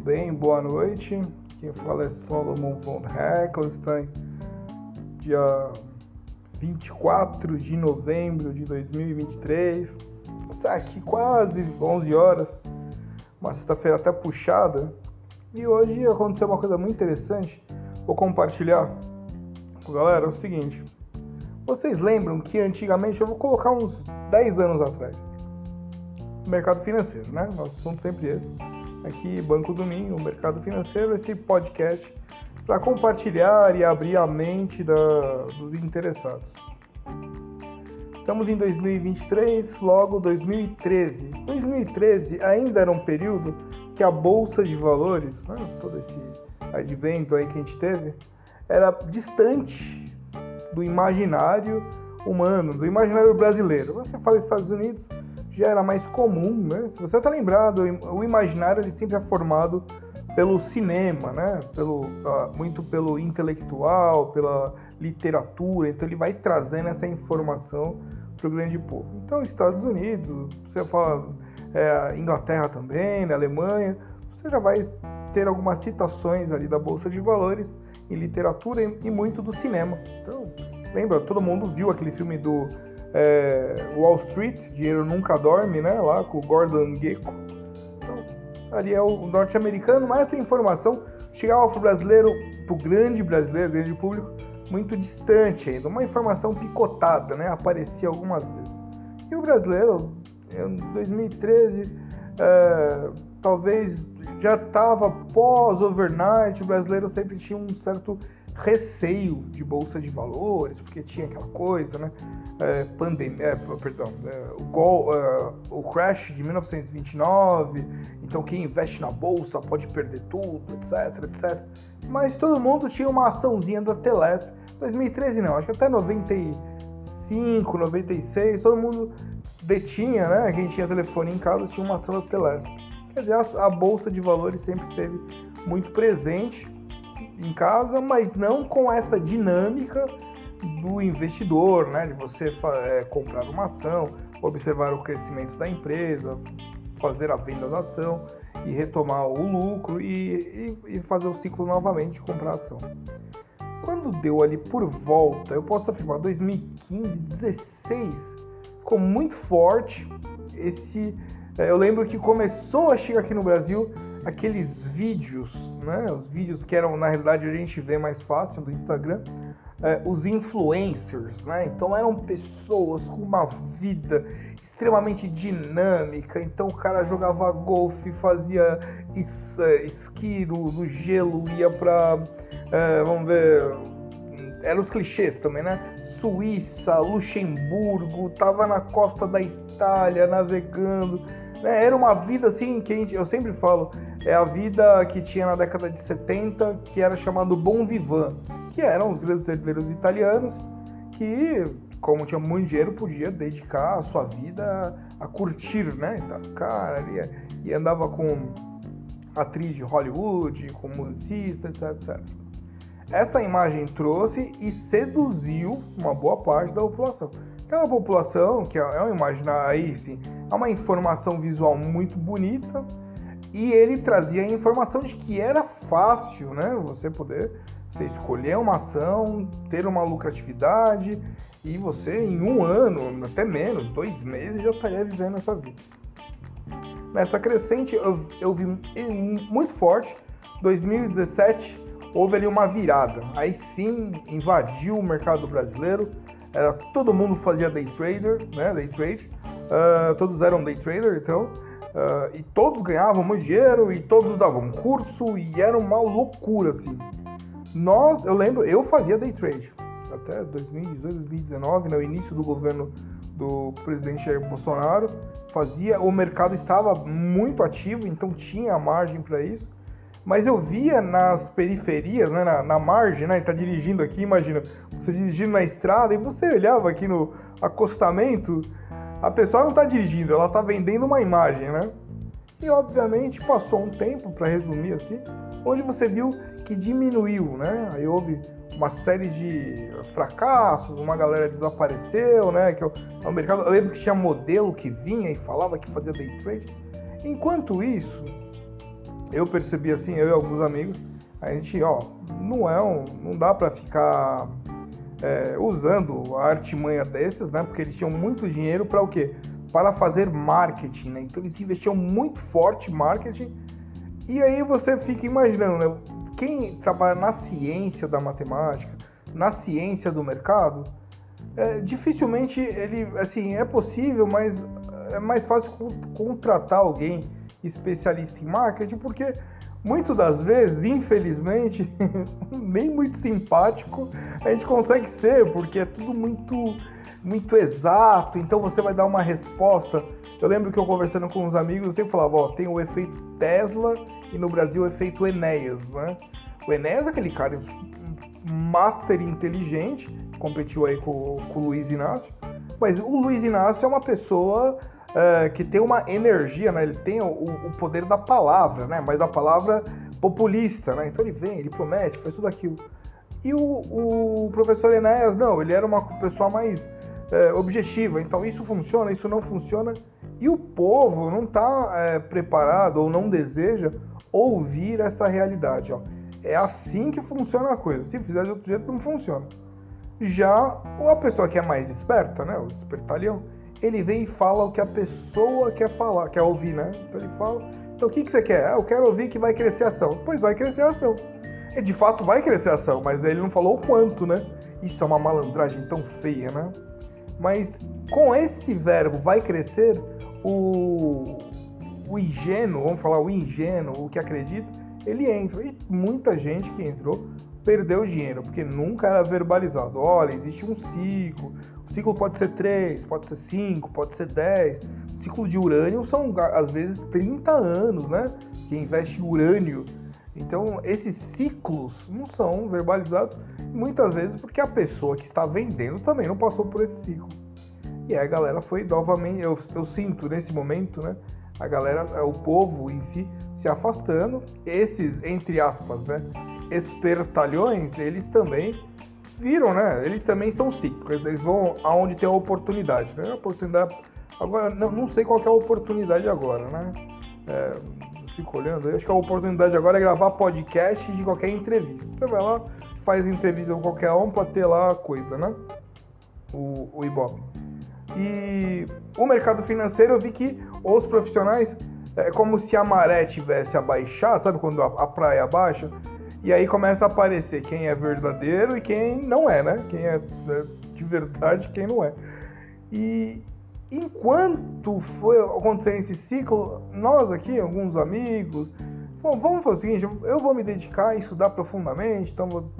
bem? Boa noite. Quem fala é Solomon von Heckelstein, dia 24 de novembro de 2023. Está aqui quase 11 horas, uma sexta-feira até puxada. E hoje aconteceu uma coisa muito interessante. Vou compartilhar galera. É o seguinte: vocês lembram que antigamente, eu vou colocar uns 10 anos atrás, mercado financeiro, né? Nosso assunto sempre esse. Aqui, Banco Domingo, Mercado Financeiro, esse podcast para compartilhar e abrir a mente da, dos interessados. Estamos em 2023, logo 2013. 2013 ainda era um período que a bolsa de valores, né, todo esse advento aí que a gente teve, era distante do imaginário humano, do imaginário brasileiro. Você fala Estados Unidos, já era mais comum, né? Se você está lembrado, o imaginário ele sempre é formado pelo cinema, né? Pelo, uh, muito pelo intelectual, pela literatura, então ele vai trazendo essa informação para o grande povo. Então, Estados Unidos, você fala é, Inglaterra também, na Alemanha, você já vai ter algumas citações ali da Bolsa de Valores em literatura e muito do cinema. Então, lembra, todo mundo viu aquele filme do é, Wall Street, Dinheiro Nunca Dorme, né? Lá com o Gordon Gekko. Então, ali é o norte-americano, mas essa informação chegava para o brasileiro, para o grande brasileiro, grande público, muito distante ainda. Uma informação picotada, né? Aparecia algumas vezes. E o brasileiro, em 2013, é, talvez já estava pós-overnight, o brasileiro sempre tinha um certo receio de bolsa de valores, porque tinha aquela coisa, né? É, pandemia, é, perdão, é, o, gol, é, o crash de 1929, então quem investe na bolsa pode perder tudo, etc, etc. Mas todo mundo tinha uma açãozinha da Telesp. 2013 não, acho que até 95, 96, todo mundo detinha, né? Quem tinha telefone em casa tinha uma ação da Telesp. Quer dizer, a, a bolsa de valores sempre esteve muito presente em casa, mas não com essa dinâmica do investidor, né? De você é, comprar uma ação, observar o crescimento da empresa, fazer a venda da ação e retomar o lucro e, e, e fazer o ciclo novamente de comprar ação. Quando deu ali por volta, eu posso afirmar 2015, 16, ficou muito forte esse. É, eu lembro que começou a chegar aqui no Brasil aqueles vídeos, né? Os vídeos que eram, na realidade, a gente vê mais fácil do Instagram, é, os influencers, né? Então eram pessoas com uma vida extremamente dinâmica. Então o cara jogava golfe, fazia es, é, esqui no, gelo, ia pra. É, vamos ver. Eram os clichês também, né? Suíça, Luxemburgo, tava na costa da Itália navegando. Né? Era uma vida assim que gente, eu sempre falo, é a vida que tinha na década de 70, que era chamado Bon Vivant, que eram os grandes cerveiros italianos que, como tinha muito dinheiro, podia dedicar a sua vida a, curtir, né? Então, cara, ia, e andava com atriz de Hollywood, com musicista, etc, etc. Essa imagem trouxe e seduziu uma boa parte da população. Aquela população, que é uma imagem aí sim, é uma informação visual muito bonita, e ele trazia a informação de que era fácil, né? Você poder você escolher uma ação, ter uma lucratividade e você em um ano, até menos, dois meses, já estaria vivendo essa vida. Nessa crescente eu, eu vi muito forte. 2017 houve ali uma virada. Aí sim invadiu o mercado brasileiro. Era todo mundo fazia day trader, né? Day trade. Uh, todos eram day trader, então. Uh, e todos ganhavam muito dinheiro e todos davam curso e era uma loucura assim. Nós, eu lembro, eu fazia day trade até 2018, 2019, no início do governo do presidente Jair Bolsonaro, fazia, o mercado estava muito ativo, então tinha margem para isso. Mas eu via nas periferias, né, na, na margem, né, tá dirigindo aqui, imagina, você dirigindo na estrada e você olhava aqui no acostamento, a pessoa não está dirigindo, ela está vendendo uma imagem, né? E obviamente passou um tempo, para resumir assim, onde você viu que diminuiu, né? Aí houve uma série de fracassos, uma galera desapareceu, né? Que o, mercado, eu lembro que tinha modelo que vinha e falava que fazia day trade. Enquanto isso, eu percebi assim, eu e alguns amigos, a gente, ó, não é um, não dá para ficar é, usando a artimanha desses, né? Porque eles tinham muito dinheiro para o quê? Para fazer marketing, né? Então eles investiam muito forte em marketing. E aí você fica imaginando, né? Quem trabalha na ciência da matemática, na ciência do mercado, é, dificilmente ele, assim, é possível, mas é mais fácil contratar alguém especialista em marketing, porque muitas das vezes, infelizmente, nem muito simpático a gente consegue ser, porque é tudo muito, muito exato, então você vai dar uma resposta. Eu lembro que eu conversando com uns amigos, eu sempre falava, ó, tem o efeito Tesla e no Brasil o efeito Enéas, né? O Enéas é aquele cara master inteligente, competiu aí com, com o Luiz Inácio, mas o Luiz Inácio é uma pessoa uh, que tem uma energia, né? Ele tem o, o, poder da palavra, né? Mas da palavra populista, né? Então ele vem, ele promete, faz tudo aquilo. E o, o professor Enéas, não, ele era uma pessoa mais uh, objetiva. Então isso funciona, isso não funciona. E o povo não está eh, preparado ou não deseja ouvir essa realidade, ó. É assim que funciona a coisa. Se fizer de outro jeito, não funciona. Já a pessoa que é mais esperta, né, o espertalhão, ele vem e fala o que a pessoa quer falar, quer ouvir, né? Então ele fala. Então o que, que você quer? Ah, eu quero ouvir que vai crescer a ação. Pois vai crescer a ação. E de fato vai crescer a ação, mas ele não falou o quanto, né? Isso é uma malandragem tão feia, né? Mas com esse verbo vai crescer, o, o ingênuo, vamos falar o ingênuo, o que acredita, ele entra. E muita gente que entrou perdeu dinheiro, porque nunca era verbalizado. Olha, existe um ciclo, o ciclo pode ser 3, pode ser 5, pode ser 10. O ciclo de urânio são, às vezes, 30 anos, né? Que investe em urânio. Então, esses ciclos não são verbalizados, muitas vezes porque a pessoa que está vendendo também não passou por esse ciclo. E aí a galera foi novamente, eu, eu sinto nesse momento, né? A galera, o povo em si, se afastando. Esses, entre aspas, né? Espertalhões, eles também viram, né? Eles também são cíclicos, eles vão aonde tem a oportunidade, né? A oportunidade. Agora, não, não sei qual é a oportunidade agora, né? É, fico olhando, acho que a oportunidade agora é gravar podcast de qualquer entrevista. Você vai lá, faz entrevista com qualquer um para ter lá a coisa, né? O, o Ibope. E o mercado financeiro eu vi que os profissionais, é como se a maré tivesse abaixado, sabe quando a, a praia abaixa? E aí começa a aparecer quem é verdadeiro e quem não é, né? Quem é né, de verdade e quem não é. E enquanto foi acontecendo esse ciclo, nós aqui, alguns amigos, bom, vamos fazer o seguinte, eu vou me dedicar a estudar profundamente, então vou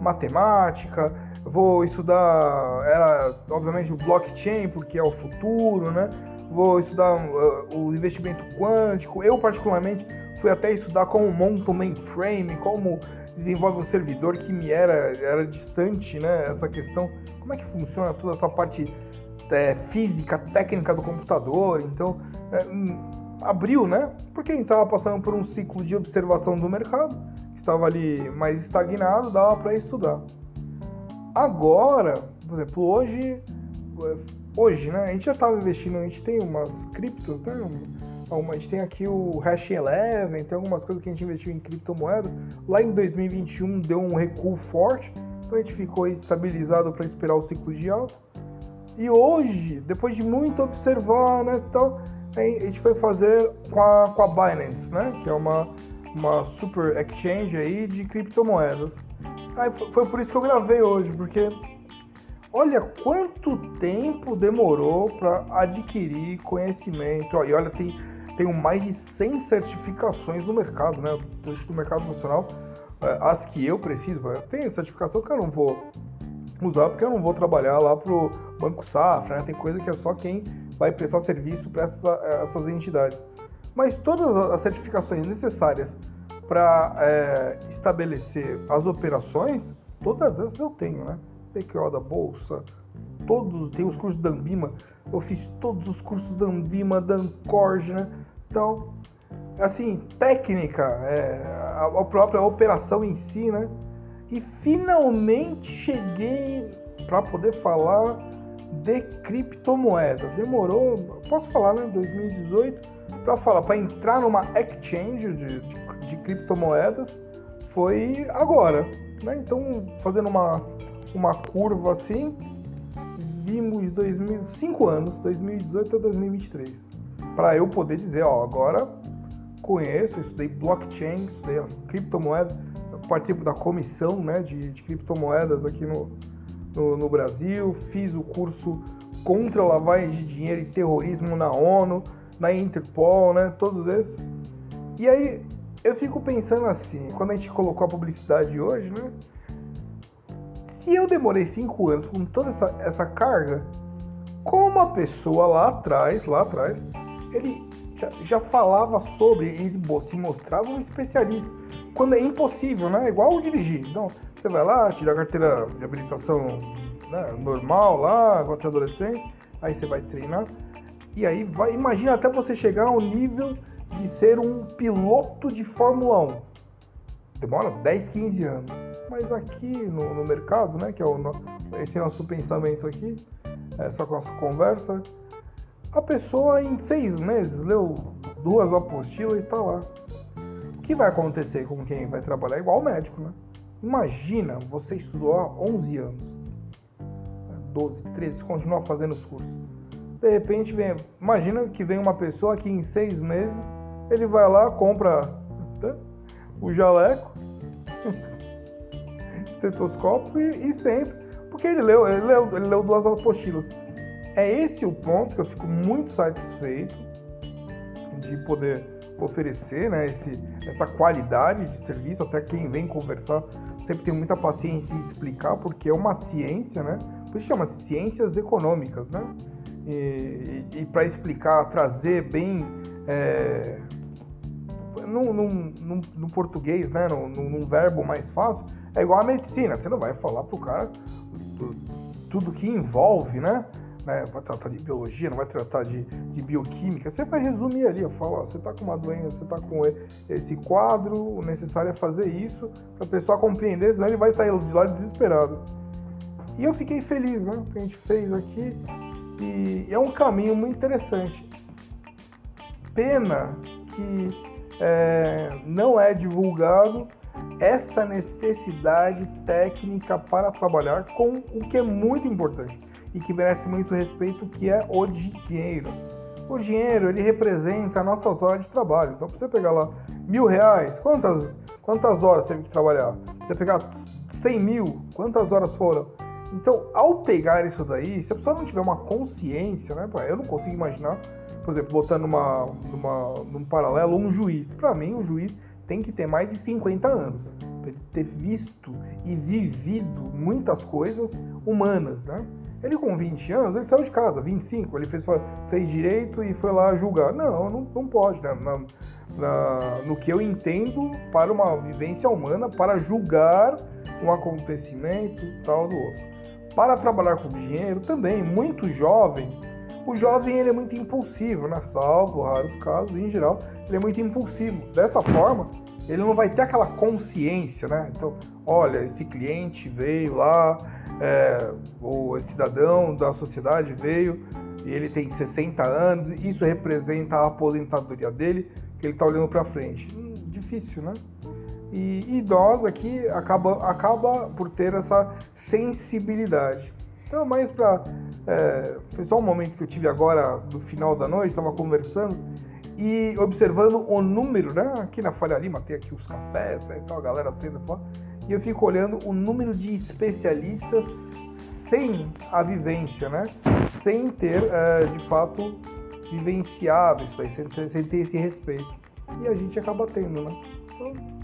matemática, vou estudar, era obviamente o blockchain, porque é o futuro, né? Vou estudar uh, o investimento quântico. Eu particularmente fui até estudar como monta um mainframe, como desenvolve um servidor que me era, era distante, né? Essa questão, como é que funciona toda essa parte é, física, técnica do computador. Então, é, hum, abriu, né? Porque estava passando por um ciclo de observação do mercado, estava ali mais estagnado, dava para estudar. Agora, por exemplo, hoje, hoje, né? A gente já estava investindo, a gente tem umas criptos, né? A gente tem aqui o Hash Eleven, tem algumas coisas que a gente investiu em criptomoeda. Lá em 2021 deu um recuo forte, então a gente ficou estabilizado para esperar o ciclo de alta. E hoje, depois de muito observar, né, então, a gente foi fazer com a, com a Binance, né, que é uma, uma super exchange aí de criptomoedas. Aí foi por isso que eu gravei hoje, porque olha quanto tempo demorou para adquirir conhecimento. E olha, tem tenho mais de 100 certificações no mercado, né? Do mercado nacional, é, as que eu preciso. Tem certificação que eu não vou usar porque eu não vou trabalhar lá pro Banco Safra, né? Tem coisa que é só quem vai prestar serviço para essa, essas entidades. Mas todas as certificações necessárias para é, estabelecer as operações, todas essas eu tenho, né? PQO da Bolsa, todos, tem os cursos da Ambima, eu fiz todos os cursos da Ambima, da Ancorge, né? Então, assim, técnica, é, a, a própria operação em si, né? E finalmente cheguei para poder falar de criptomoedas. Demorou, posso falar, né, 2018, para falar, para entrar numa exchange de, de, de, criptomoedas foi agora. Né? Então, fazendo uma, uma curva assim, vimos 2005 anos, 2018 a 2023, para eu poder dizer, ó, agora conheço, estudei blockchain, estudei as criptomoedas, participo da comissão né, de, de criptomoedas aqui no, no, no, Brasil, fiz o curso contra lavagem de dinheiro e terrorismo na ONU, na Interpol, né, todos esses. E aí eu fico pensando assim, quando a gente colocou a publicidade hoje, né, se eu demorei cinco anos com toda essa, essa carga, como uma pessoa lá atrás, lá atrás, ele já, já falava sobre, ele se mostrava um especialista. Quando é impossível, né? Igual dirigir. Então, você vai lá, tira a carteira de habilitação né, normal lá, quando você é adolescente, aí você vai treinar. E aí vai, imagina até você chegar ao nível de ser um piloto de Fórmula 1. Demora 10, 15 anos. Mas aqui no, no mercado, né, que é o, esse nosso pensamento aqui, essa nossa conversa, a pessoa em seis meses leu duas apostilas e está lá. O que vai acontecer com quem vai trabalhar igual médico, né? Imagina, você estudou há 11 anos, 12, 13, continua fazendo os cursos. De repente vem, imagina que vem uma pessoa que em seis meses ele vai lá, compra né, o jaleco, estetoscópio e, e sempre, porque ele leu, ele leu, ele leu duas apostilas. É esse o ponto que eu fico muito satisfeito de poder oferecer né, esse, essa qualidade de serviço, até quem vem conversar sempre tem muita paciência em explicar, porque é uma ciência, né? Por isso chama-se ciências econômicas, né? E, e, e para explicar, trazer bem é, no, no, no, no, português, né? No, num verbo mais fácil, é igual a medicina. Você não vai falar pro cara tudo, tudo que envolve, né? né, vai tratar de biologia, não vai tratar de, de bioquímica, você vai resumir ali, eu falo, você está com uma doença, você está com esse quadro, o necessário é fazer isso, para a pessoa compreender, senão ele vai sair de lá desesperado. E eu fiquei feliz, né, que a gente fez aqui, e é um caminho muito interessante. Pena que é, não é divulgado essa necessidade técnica para trabalhar com o que é muito importante e que merece muito respeito, que é o dinheiro. O dinheiro, ele representa nossas horas de trabalho. Então, você pegar lá mil reais, quantas, quantas horas teve que trabalhar? Você pegar 100 mil, quantas horas foram? Então, ao pegar isso daí, se a pessoa não tiver uma consciência, né? Eu não consigo imaginar, por exemplo, botando numa, numa, num paralelo um juiz. Para mim, o juiz tem que ter mais de 50 anos. Para ter visto e vivido muitas coisas humanas, né? Ele com 20 anos, ele saiu de casa, 25, ele fez, fez direito e foi lá julgar. Não, não, não pode, né? Na, na, no que eu entendo para uma vivência humana, para julgar um acontecimento tal do outro. Para trabalhar com dinheiro também, muito jovem, o jovem ele é muito impulsivo, né? Salvo raros casos, em geral, ele é muito impulsivo. Dessa forma, ele não vai ter aquela consciência, né? Então, olha, esse cliente veio lá, é, o cidadão da sociedade veio e ele tem 60 anos, isso representa a aposentadoria dele, que ele está olhando para frente. Hum, difícil, né? E, e nós aqui acaba, acaba por ter essa sensibilidade. Então, mais para. É, foi só um momento que eu tive agora, no final da noite, estava conversando e observando o número, né? Aqui na Folha Lima tem aqui os cafés, né? Então a galera sendo e eu fico olhando o número de especialistas sem a vivência, né? Sem ter, é, de fato, vivenciado isso aí, sem ter, sem ter esse respeito. E a gente acaba tendo, né? Então,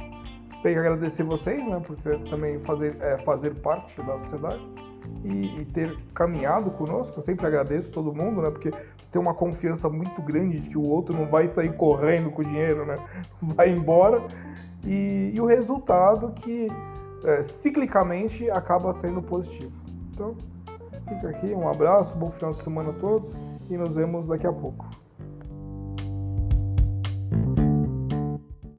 tenho que agradecer vocês, né? Por ter, também fazer, é, fazer parte da sociedade e, e, ter caminhado conosco. Eu sempre agradeço todo mundo, né? Porque tem uma confiança muito grande de que o outro não vai sair correndo com o dinheiro, né? Vai embora e, e o resultado que é, ciclicamente acaba sendo positivo. Então, fica aqui, um abraço, bom final de semana a todos e nos vemos daqui a pouco.